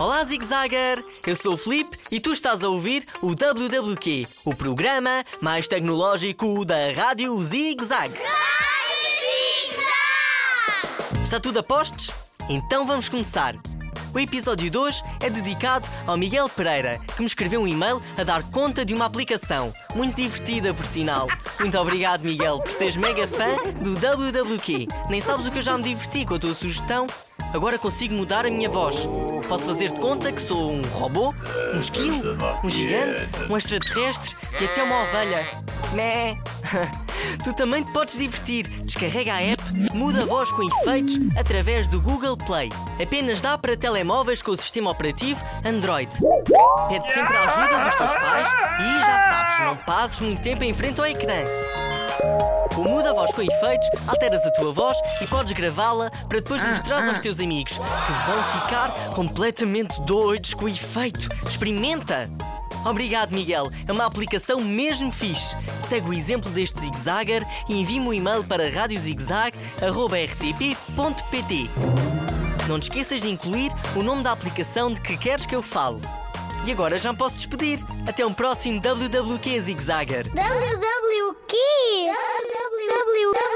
Olá, Zig Zagger! Eu sou o Felipe e tu estás a ouvir o WWQ, o programa mais tecnológico da Rádio Zig Zag. Está tudo a postos? Então vamos começar. O episódio de hoje é dedicado ao Miguel Pereira, que me escreveu um e-mail a dar conta de uma aplicação, muito divertida por sinal. Muito obrigado, Miguel, por seres mega fã do WWQ. Nem sabes o que eu já me diverti com a tua sugestão? Agora consigo mudar a minha voz. Posso fazer de conta que sou um robô, um esquilo, um gigante, um extraterrestre e até uma ovelha. Mé! Tu também te podes divertir. Descarrega a app, muda a voz com efeitos através do Google Play. Apenas dá para telemóveis com o sistema operativo Android. Pede sempre a ajuda dos teus pais e já sabes, não passes muito tempo em frente ao ecrã. Com Muda a Voz com efeitos, alteras a tua voz e podes gravá-la para depois mostrar aos teus amigos, que vão ficar completamente doidos com o efeito. Experimenta! Obrigado, Miguel. É uma aplicação mesmo fixe. Segue o exemplo deste zigzagger e envie-me um e-mail para radiozigzag.rtp.pt. Não te esqueças de incluir o nome da aplicação de que queres que eu fale. E agora já me posso despedir. Até um próximo WWQ Zigzagger. WWQ? WWQ?